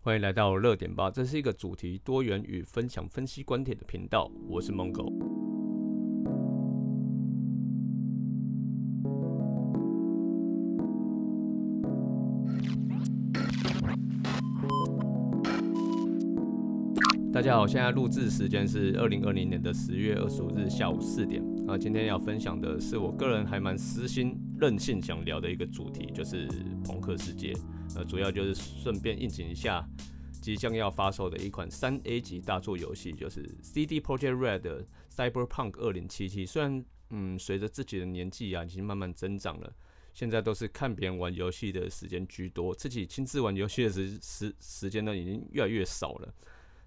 欢迎来到热点吧，这是一个主题多元与分享分析观点的频道，我是蒙狗。大家好，现在录制时间是二零二零年的十月二十五日下午四点。啊，今天要分享的是我个人还蛮私心、任性想聊的一个主题，就是朋克世界。呃，主要就是顺便应景一下即将要发售的一款三 A 级大作游戏，就是 CD Projekt Red 的 Cyberpunk 二零七七。虽然，嗯，随着自己的年纪啊，已经慢慢增长了，现在都是看别人玩游戏的时间居多，自己亲自玩游戏的时时时间呢，已经越来越少了。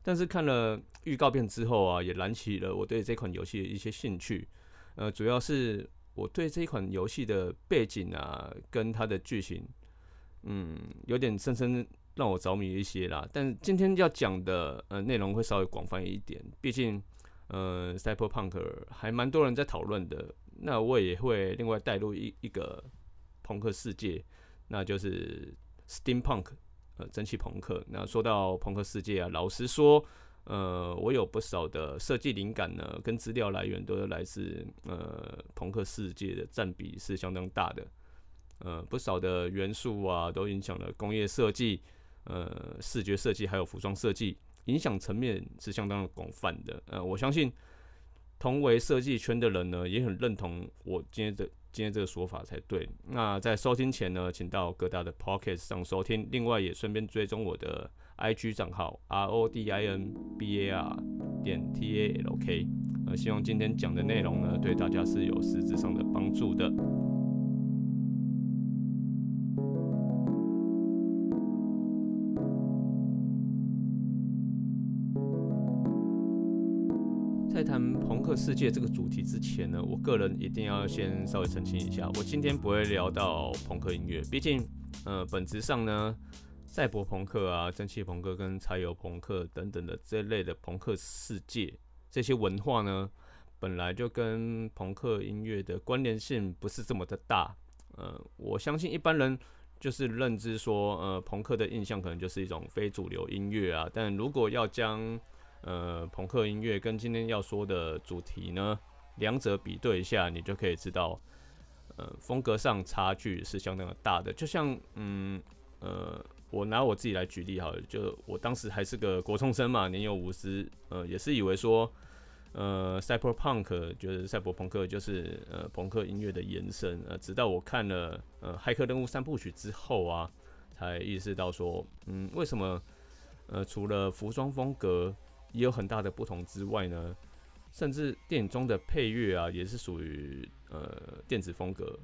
但是看了预告片之后啊，也燃起了我对这款游戏的一些兴趣。呃，主要是我对这款游戏的背景啊，跟它的剧情，嗯，有点深深让我着迷一些啦。但今天要讲的呃内容会稍微广泛一点，毕竟呃，Cyberpunk 还蛮多人在讨论的。那我也会另外带入一一个朋克世界，那就是 Steampunk，呃，蒸汽朋克。那说到朋克世界啊，老实说。呃，我有不少的设计灵感呢，跟资料来源都是来自呃朋克世界的占比是相当大的。呃，不少的元素啊，都影响了工业设计、呃视觉设计还有服装设计，影响层面是相当的广泛的。呃，我相信同为设计圈的人呢，也很认同我今天的今天这个说法才对。那在收听前呢，请到各大的 Pocket 上收听，另外也顺便追踪我的。I G 账号 R O D I N B A R 点 T A L K，呃，希望今天讲的内容呢，对大家是有实质上的帮助的。在谈朋克世界这个主题之前呢，我个人一定要先稍微澄清一下，我今天不会聊到朋克音乐，毕竟，呃，本质上呢。赛博朋克啊，蒸汽朋克跟柴油朋克等等的这类的朋克世界，这些文化呢，本来就跟朋克音乐的关联性不是这么的大。呃，我相信一般人就是认知说，呃，朋克的印象可能就是一种非主流音乐啊。但如果要将呃朋克音乐跟今天要说的主题呢，两者比对一下，你就可以知道，呃，风格上差距是相当的大的。就像，嗯，呃。我拿我自己来举例好了，就我当时还是个国中生嘛，年幼无知，呃，也是以为说，呃，cyberpunk 就是赛博朋克，就是呃朋克音乐的延伸，呃，直到我看了呃骇客任务三部曲之后啊，才意识到说，嗯，为什么呃除了服装风格也有很大的不同之外呢，甚至电影中的配乐啊，也是属于呃电子风格。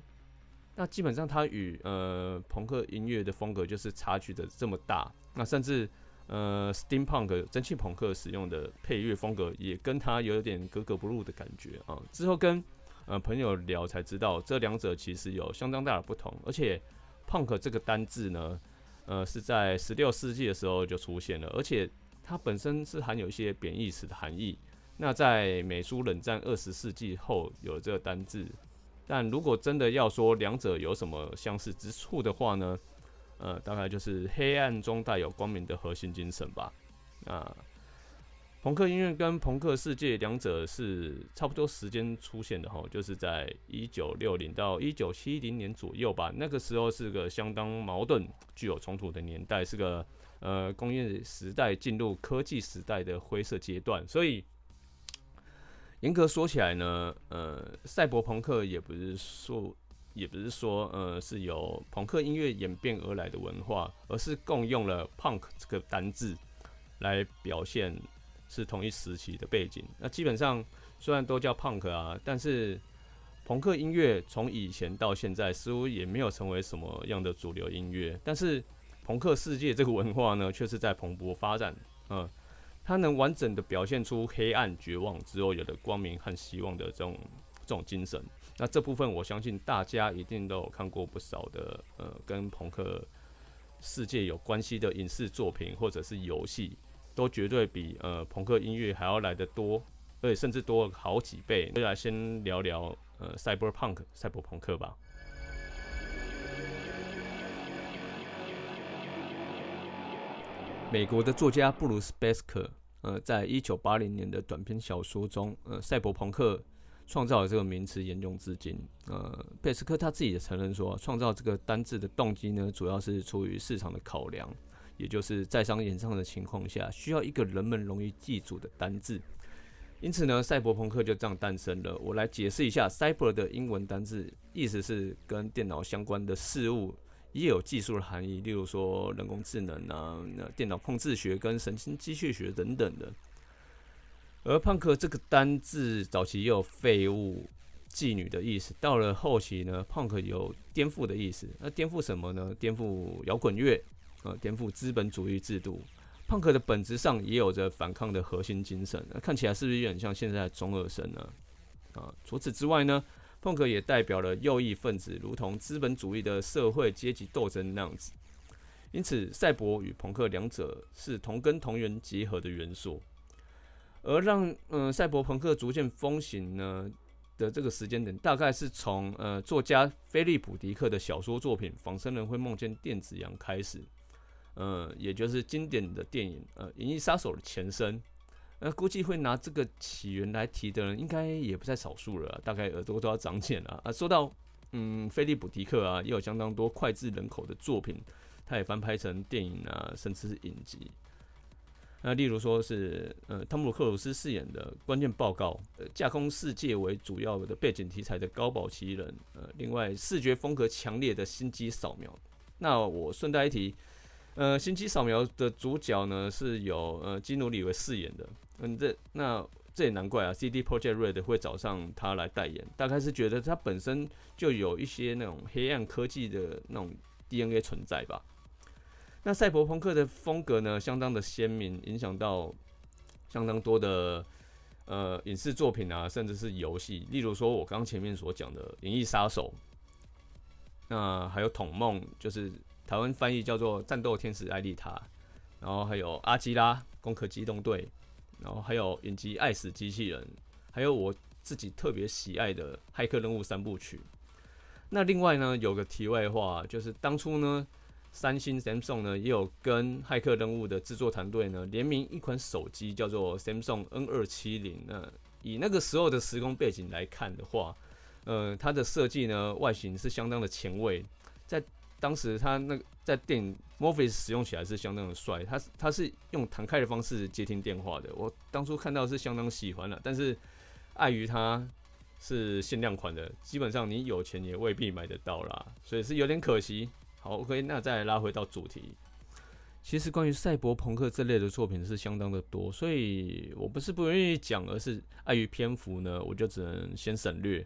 那基本上它与呃朋克音乐的风格就是差距的这么大，那甚至呃 steampunk 蒸汽朋克使用的配乐风格也跟它有点格格不入的感觉啊。之后跟呃朋友聊才知道，这两者其实有相当大的不同，而且 punk 这个单字呢，呃是在十六世纪的时候就出现了，而且它本身是含有一些贬义词的含义。那在美苏冷战二十世纪后有这个单字。但如果真的要说两者有什么相似之处的话呢？呃，大概就是黑暗中带有光明的核心精神吧。那朋克音乐跟朋克世界两者是差不多时间出现的哈，就是在一九六零到一九七零年左右吧。那个时候是个相当矛盾、具有冲突的年代，是个呃工业时代进入科技时代的灰色阶段，所以。严格说起来呢，呃，赛博朋克也不是说，也不是说，呃，是由朋克音乐演变而来的文化，而是共用了 “punk” 这个单字来表现是同一时期的背景。那基本上虽然都叫 punk 啊，但是朋克音乐从以前到现在似乎也没有成为什么样的主流音乐。但是朋克世界这个文化呢，却是在蓬勃发展，嗯。它能完整的表现出黑暗、绝望之后有的光明和希望的这种这种精神。那这部分我相信大家一定都有看过不少的呃跟朋克世界有关系的影视作品或者是游戏，都绝对比呃朋克音乐还要来得多，而且甚至多了好几倍。就来先聊聊呃 cyberpunk 赛博朋克吧。美国的作家布鲁斯·贝斯克，呃，在一九八零年的短篇小说中，呃，赛博朋克创造了这个名词，沿用至今。呃，贝斯克他自己也承认说，创造这个单字的动机呢，主要是出于市场的考量，也就是在商言商的情况下，需要一个人们容易记住的单字。因此呢，赛博朋克就这样诞生了。我来解释一下，cyber 的英文单字，意思是跟电脑相关的事物。也有技术的含义，例如说人工智能啊、那电脑控制学跟神经机械学等等的。而胖克这个单字早期也有废物、妓女的意思，到了后期呢，胖克有颠覆的意思。那颠覆什么呢？颠覆摇滚乐，呃，颠覆资本主义制度。胖克的本质上也有着反抗的核心精神。那看起来是不是有点像现在的中二生呢？啊，除此之外呢？朋克也代表了右翼分子，如同资本主义的社会阶级斗争那样子。因此，赛博与朋克两者是同根同源结合的元素。而让嗯赛博朋克逐渐风行呢的这个时间点，大概是从呃作家菲利普迪克的小说作品《仿生人会梦见电子羊》开始，呃，也就是经典的电影呃《银翼杀手》的前身。那估计会拿这个起源来提的人，应该也不在少数了。大概耳朵都要长茧了啊！说到嗯，菲利普迪克啊，也有相当多脍炙人口的作品，他也翻拍成电影啊，甚至是影集。那例如说是呃，汤姆克鲁斯饰演的关键报告，架空世界为主要的背景题材的高保奇人，呃，另外视觉风格强烈的心机扫描。那我顺带一提，呃，心机扫描的主角呢，是由呃基努里维饰演的。嗯，这那这也难怪啊，CD Project Red 会找上他来代言，大概是觉得他本身就有一些那种黑暗科技的那种 DNA 存在吧。那赛博朋克的风格呢，相当的鲜明，影响到相当多的呃影视作品啊，甚至是游戏，例如说我刚前面所讲的《银翼杀手》，那还有《统梦》，就是台湾翻译叫做《战斗天使艾丽塔》，然后还有《阿基拉：攻壳机动队》。然后还有影集《爱死机器人》，还有我自己特别喜爱的《骇客任务》三部曲。那另外呢，有个题外话，就是当初呢，三星 Samsung 呢也有跟《骇客任务》的制作团队呢联名一款手机，叫做 Samsung N 二七零。那以那个时候的时空背景来看的话，呃，它的设计呢外形是相当的前卫，当时他那个在电影 Morpheus 使用起来是相当的帅，他他是用弹开的方式接听电话的。我当初看到是相当喜欢了，但是碍于它是限量款的，基本上你有钱也未必买得到啦，所以是有点可惜。好，OK，那再拉回到主题，其实关于赛博朋克这类的作品是相当的多，所以我不是不愿意讲，而是碍于篇幅呢，我就只能先省略。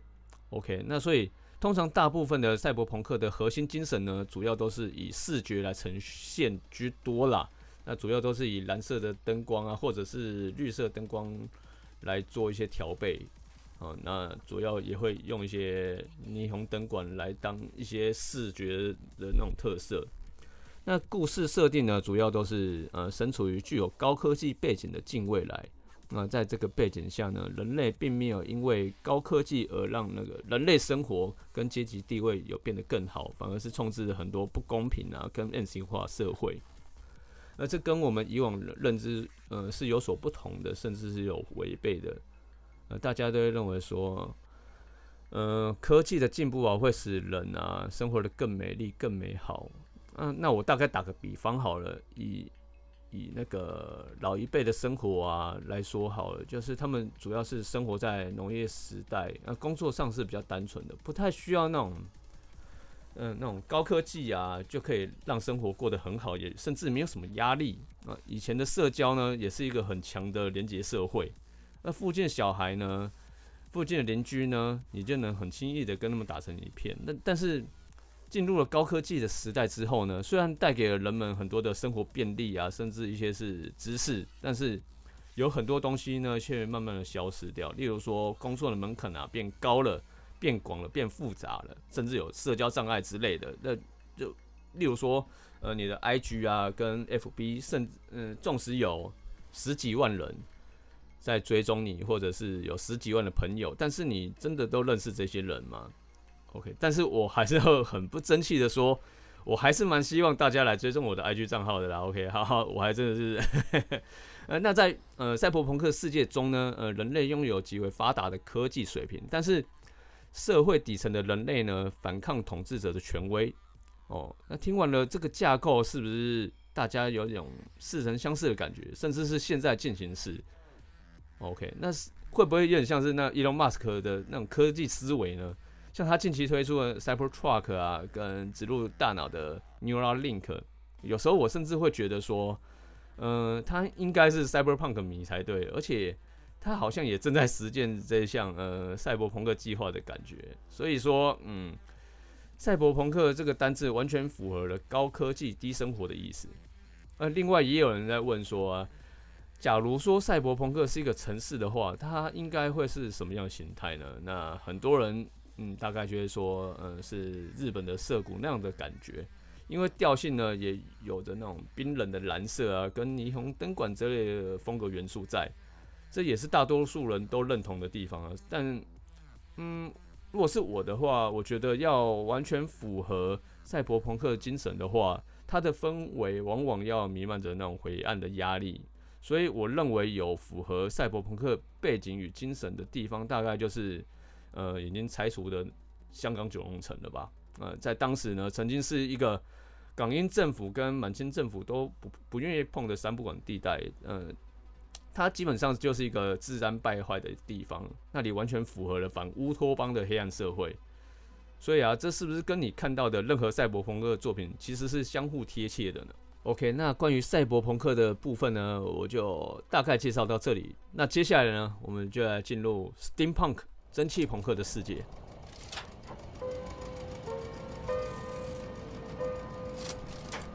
OK，那所以。通常大部分的赛博朋克的核心精神呢，主要都是以视觉来呈现居多啦。那主要都是以蓝色的灯光啊，或者是绿色灯光来做一些调配啊。那主要也会用一些霓虹灯管来当一些视觉的那种特色。那故事设定呢，主要都是呃身处于具有高科技背景的近未来。那在这个背景下呢，人类并没有因为高科技而让那个人类生活跟阶级地位有变得更好，反而是充斥着很多不公平啊，跟畸形化社会。那这跟我们以往认知，呃，是有所不同的，甚至是有违背的。呃，大家都会认为说，呃，科技的进步啊，会使人啊生活的更美丽、更美好。嗯，那我大概打个比方好了，以以那个老一辈的生活啊来说好了，就是他们主要是生活在农业时代，那工作上是比较单纯的，不太需要那种，嗯，那种高科技啊，就可以让生活过得很好，也甚至没有什么压力啊。以前的社交呢，也是一个很强的连结社会，那附近小孩呢，附近的邻居呢，你就能很轻易的跟他们打成一片。那但是。进入了高科技的时代之后呢，虽然带给了人们很多的生活便利啊，甚至一些是知识，但是有很多东西呢，却慢慢的消失掉。例如说，工作的门槛啊变高了、变广了、变复杂了，甚至有社交障碍之类的。那就例如说，呃，你的 IG 啊跟 FB，甚至嗯，纵使有十几万人在追踪你，或者是有十几万的朋友，但是你真的都认识这些人吗？OK，但是我还是要很不争气的说，我还是蛮希望大家来追踪我的 IG 账号的啦。OK，好好，我还真的是，呃，那在呃赛博朋克世界中呢，呃，人类拥有极为发达的科技水平，但是社会底层的人类呢，反抗统治者的权威。哦，那听完了这个架构，是不是大家有一种似曾相识的感觉，甚至是现在进行时？OK，那是会不会有点像是那 Elon Musk 的那种科技思维呢？像他近期推出的 Cybertruck 啊，跟植入大脑的 Neural Link，有时候我甚至会觉得说，嗯，他应该是 Cyberpunk 迷才对，而且他好像也正在实践这项呃赛博朋克计划的感觉。所以说，嗯，赛博朋克这个单字完全符合了高科技低生活的意思。呃，另外也有人在问说，啊，假如说赛博朋克是一个城市的话，它应该会是什么样形态呢？那很多人。嗯，大概就是说，嗯，是日本的涩谷那样的感觉，因为调性呢也有着那种冰冷的蓝色啊，跟霓虹灯管之类的风格元素在，这也是大多数人都认同的地方啊。但，嗯，如果是我的话，我觉得要完全符合赛博朋克精神的话，它的氛围往往要弥漫着那种灰暗的压力。所以，我认为有符合赛博朋克背景与精神的地方，大概就是。呃，已经拆除的香港九龙城了吧？呃，在当时呢，曾经是一个港英政府跟满清政府都不不愿意碰的三不管地带。呃，它基本上就是一个治安败坏的地方，那里完全符合了反乌托邦的黑暗社会。所以啊，这是不是跟你看到的任何赛博朋克作品其实是相互贴切的呢？OK，那关于赛博朋克的部分呢，我就大概介绍到这里。那接下来呢，我们就来进入 Steampunk。蒸汽朋克的世界。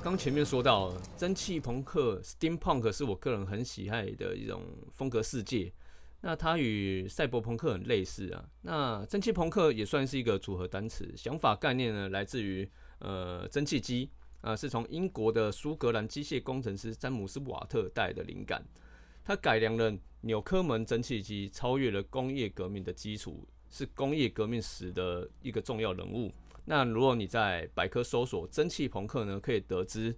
刚前面说到，蒸汽朋克 （Steampunk） 是我个人很喜爱的一种风格世界。那它与赛博朋克很类似啊。那蒸汽朋克也算是一个组合单词，想法概念呢来自于呃蒸汽机啊，是从英国的苏格兰机械工程师詹姆斯瓦特带的灵感。他改良了纽科门蒸汽机，超越了工业革命的基础，是工业革命史的一个重要人物。那如果你在百科搜索“蒸汽朋克”呢，可以得知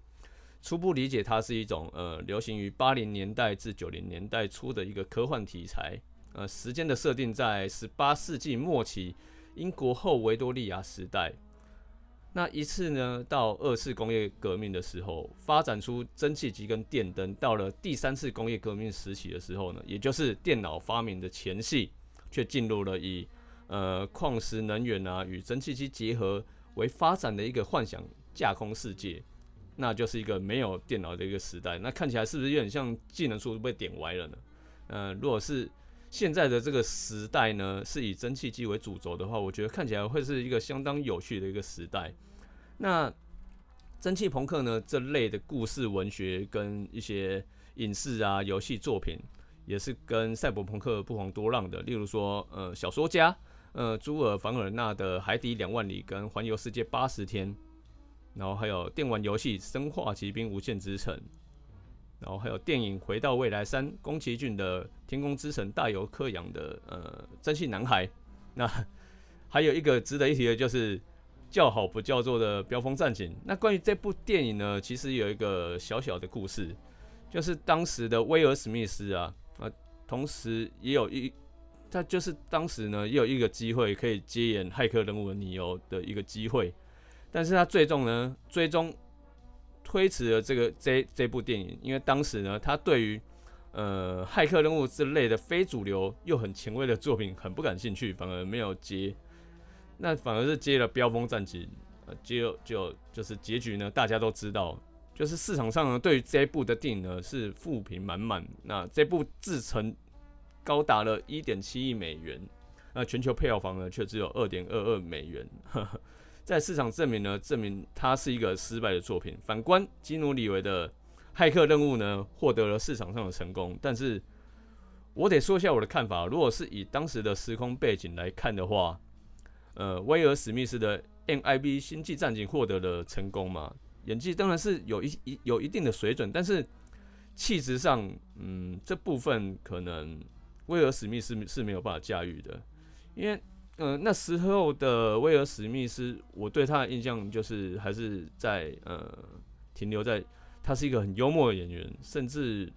初步理解，它是一种呃流行于八零年代至九零年代初的一个科幻题材。呃，时间的设定在十八世纪末期，英国后维多利亚时代。那一次呢，到二次工业革命的时候，发展出蒸汽机跟电灯；到了第三次工业革命时期的时候呢，也就是电脑发明的前夕，却进入了以呃矿石能源啊与蒸汽机结合为发展的一个幻想架空世界，那就是一个没有电脑的一个时代。那看起来是不是有点像技能树被点歪了呢？呃，如果是现在的这个时代呢，是以蒸汽机为主轴的话，我觉得看起来会是一个相当有趣的一个时代。那蒸汽朋克呢这类的故事文学跟一些影视啊游戏作品，也是跟赛博朋克不遑多让的。例如说，呃，小说家呃朱尔凡尔纳的《海底两万里》跟《环游世界八十天》，然后还有电玩游戏《生化奇兵：无限之城》。然后还有电影《回到未来三》，宫崎骏的《天空之城》，大游克洋的呃《蒸汽男孩》。那 还有一个值得一提的，就是叫好不叫座的《飙风战警》。那关于这部电影呢，其实有一个小小的故事，就是当时的威尔史密斯啊啊，同时也有一他就是当时呢也有一个机会可以接演骇客任务的尼欧的一个机会，但是他最终呢最终。推迟了这个这这部电影，因为当时呢，他对于呃骇客任务之类的非主流又很前卫的作品很不感兴趣，反而没有接，那反而是接了《飙风战警》，呃，接就就是结局呢，大家都知道，就是市场上呢对于这一部的电影呢是负评满满，那这部制成高达了一点七亿美元，那全球票房呢却只有二点二二美元。在市场证明呢，证明它是一个失败的作品。反观基努里维的《骇客任务》呢，获得了市场上的成功。但是，我得说一下我的看法。如果是以当时的时空背景来看的话，呃，威尔史密斯的《NIB 星际战警》获得了成功嘛？演技当然是有一一有一定的水准，但是气质上，嗯，这部分可能威尔史密斯是没有办法驾驭的，因为。嗯，那时候的威尔史密斯，我对他的印象就是还是在呃停留在他是一个很幽默的演员，甚至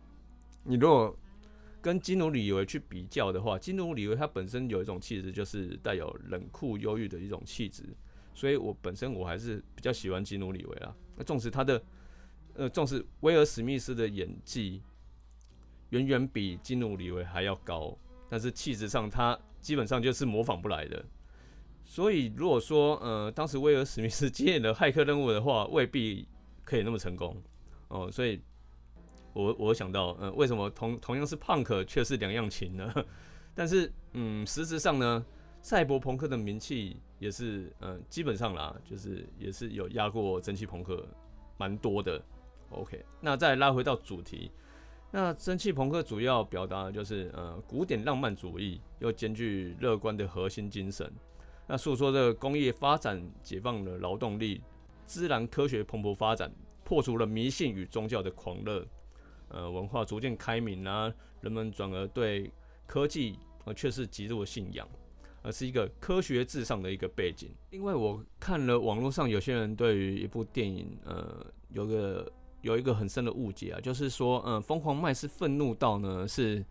你如果跟基努里维去比较的话，基努里维他本身有一种气质，就是带有冷酷忧郁的一种气质，所以我本身我还是比较喜欢基努里维啦。那纵使他的呃，纵使威尔史密斯的演技远远比基努里维还要高，但是气质上他基本上就是模仿不来的。所以如果说呃，当时威尔史密斯 接演的骇客任务的话，未必可以那么成功哦。所以。我我想到，呃，为什么同同样是 punk 却是两样情呢？但是，嗯，实质上呢，赛博朋克的名气也是，呃，基本上啦，就是也是有压过蒸汽朋克蛮多的。OK，那再拉回到主题，那蒸汽朋克主要表达的就是，呃，古典浪漫主义又兼具乐观的核心精神，那诉说这个工业发展解放了劳动力，自然科学蓬勃发展，破除了迷信与宗教的狂热。呃，文化逐渐开明啊，人们转而对科技呃却是极度的信仰，而是一个科学至上的一个背景。另外，我看了网络上有些人对于一部电影，呃，有个有一个很深的误解啊，就是说，嗯，疯狂麦是愤怒到呢是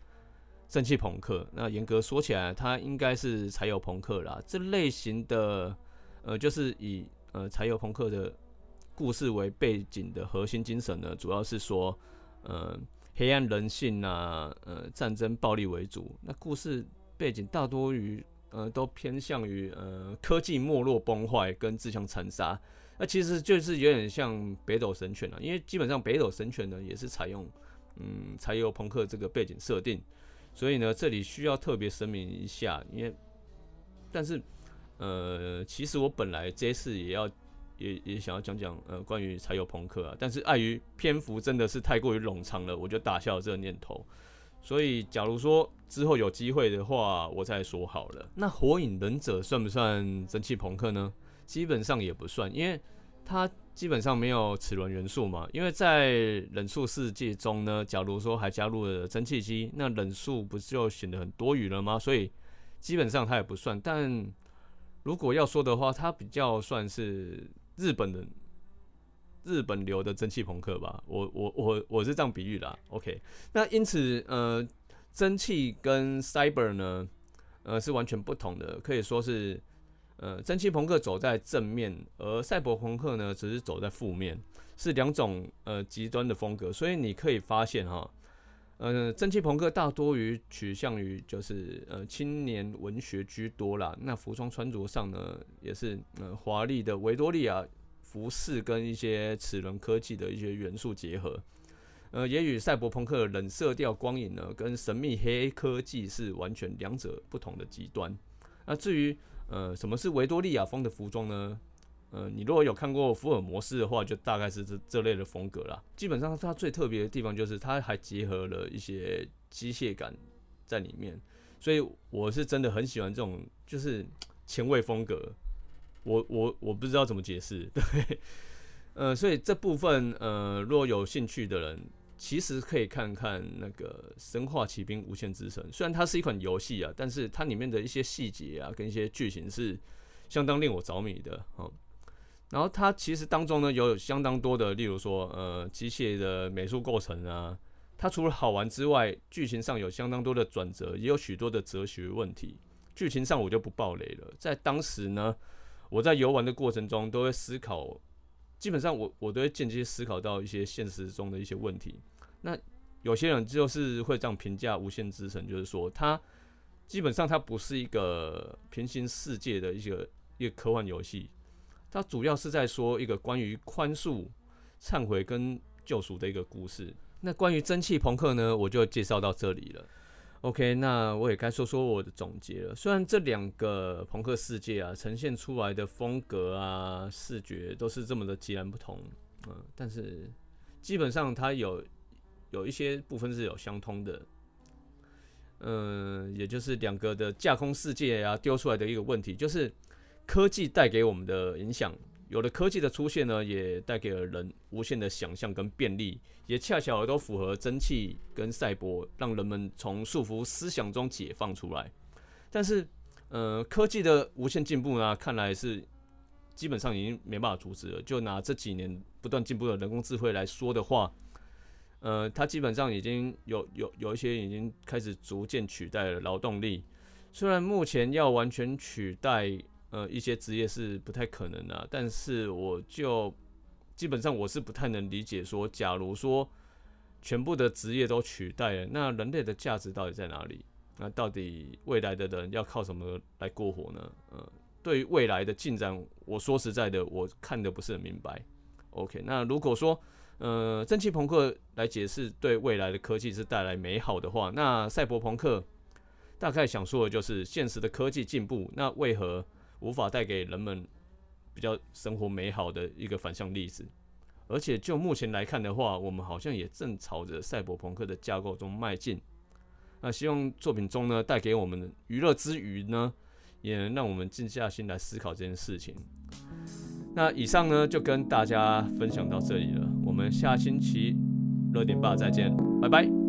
蒸汽朋克，那严格说起来，它应该是柴油朋克啦。这类型的，呃，就是以呃柴油朋克的故事为背景的核心精神呢，主要是说。呃，黑暗人性呐，呃，战争暴力为主。那故事背景大多于呃，都偏向于呃，科技没落崩坏跟自相残杀。那其实就是有点像北斗神拳了，因为基本上北斗神拳呢也是采用嗯柴油朋克这个背景设定，所以呢这里需要特别声明一下，因为但是呃，其实我本来这次也要。也也想要讲讲呃关于柴油朋克啊，但是碍于篇幅真的是太过于冗长了，我就打消了这个念头。所以假如说之后有机会的话，我再说好了。那火影忍者算不算蒸汽朋克呢？基本上也不算，因为它基本上没有齿轮元素嘛。因为在忍术世界中呢，假如说还加入了蒸汽机，那忍术不就显得很多余了吗？所以基本上它也不算。但如果要说的话，它比较算是。日本的日本流的蒸汽朋克吧，我我我我是这样比喻的。OK，那因此呃，蒸汽跟 Cyber 呢，呃是完全不同的，可以说是呃蒸汽朋克走在正面，而赛博朋克呢只是走在负面，是两种呃极端的风格。所以你可以发现哈，呃蒸汽朋克大多于取向于就是呃青年文学居多啦。那服装穿着上呢，也是呃华丽的维多利亚。服饰跟一些齿轮科技的一些元素结合，呃，也与赛博朋克冷色调光影呢，跟神秘黑科技是完全两者不同的极端。那至于呃，什么是维多利亚风的服装呢？呃，你如果有看过福尔摩斯的话，就大概是这这类的风格啦。基本上它最特别的地方就是它还结合了一些机械感在里面，所以我是真的很喜欢这种就是前卫风格。我我我不知道怎么解释，对，呃，所以这部分呃，若有兴趣的人，其实可以看看那个《生化奇兵：无限之神》，虽然它是一款游戏啊，但是它里面的一些细节啊，跟一些剧情是相当令我着迷的哦。然后它其实当中呢，有相当多的，例如说呃，机械的美术构成啊，它除了好玩之外，剧情上有相当多的转折，也有许多的哲学问题。剧情上我就不爆雷了，在当时呢。我在游玩的过程中都会思考，基本上我我都会间接思考到一些现实中的一些问题。那有些人就是会这样评价《无限之城》，就是说它基本上它不是一个平行世界的一个一个科幻游戏，它主要是在说一个关于宽恕、忏悔跟救赎的一个故事。那关于蒸汽朋克呢，我就介绍到这里了。OK，那我也该说说我的总结了。虽然这两个朋克世界啊，呈现出来的风格啊、视觉都是这么的截然不同，嗯，但是基本上它有有一些部分是有相通的，嗯，也就是两个的架空世界啊丢出来的一个问题，就是科技带给我们的影响。有了科技的出现呢，也带给了人无限的想象跟便利，也恰巧都符合蒸汽跟赛博，让人们从束缚思想中解放出来。但是呃，科技的无限进步呢，看来是基本上已经没办法阻止了。就拿这几年不断进步的人工智慧来说的话，呃，它基本上已经有有有一些已经开始逐渐取代了劳动力。虽然目前要完全取代呃一些职业是不太可能的，但是我就基本上我是不太能理解说，假如说全部的职业都取代了，那人类的价值到底在哪里？那到底未来的人要靠什么来过活呢？呃，对于未来的进展，我说实在的，我看的不是很明白。OK，那如果说呃蒸汽朋克来解释对未来的科技是带来美好的话，那赛博朋克大概想说的就是现实的科技进步，那为何无法带给人们比较生活美好的一个反向例子？而且就目前来看的话，我们好像也正朝着赛博朋克的架构中迈进。那希望作品中呢，带给我们娱乐之余呢，也能让我们静下心来思考这件事情。那以上呢，就跟大家分享到这里了。我们下星期热点吧再见，拜拜。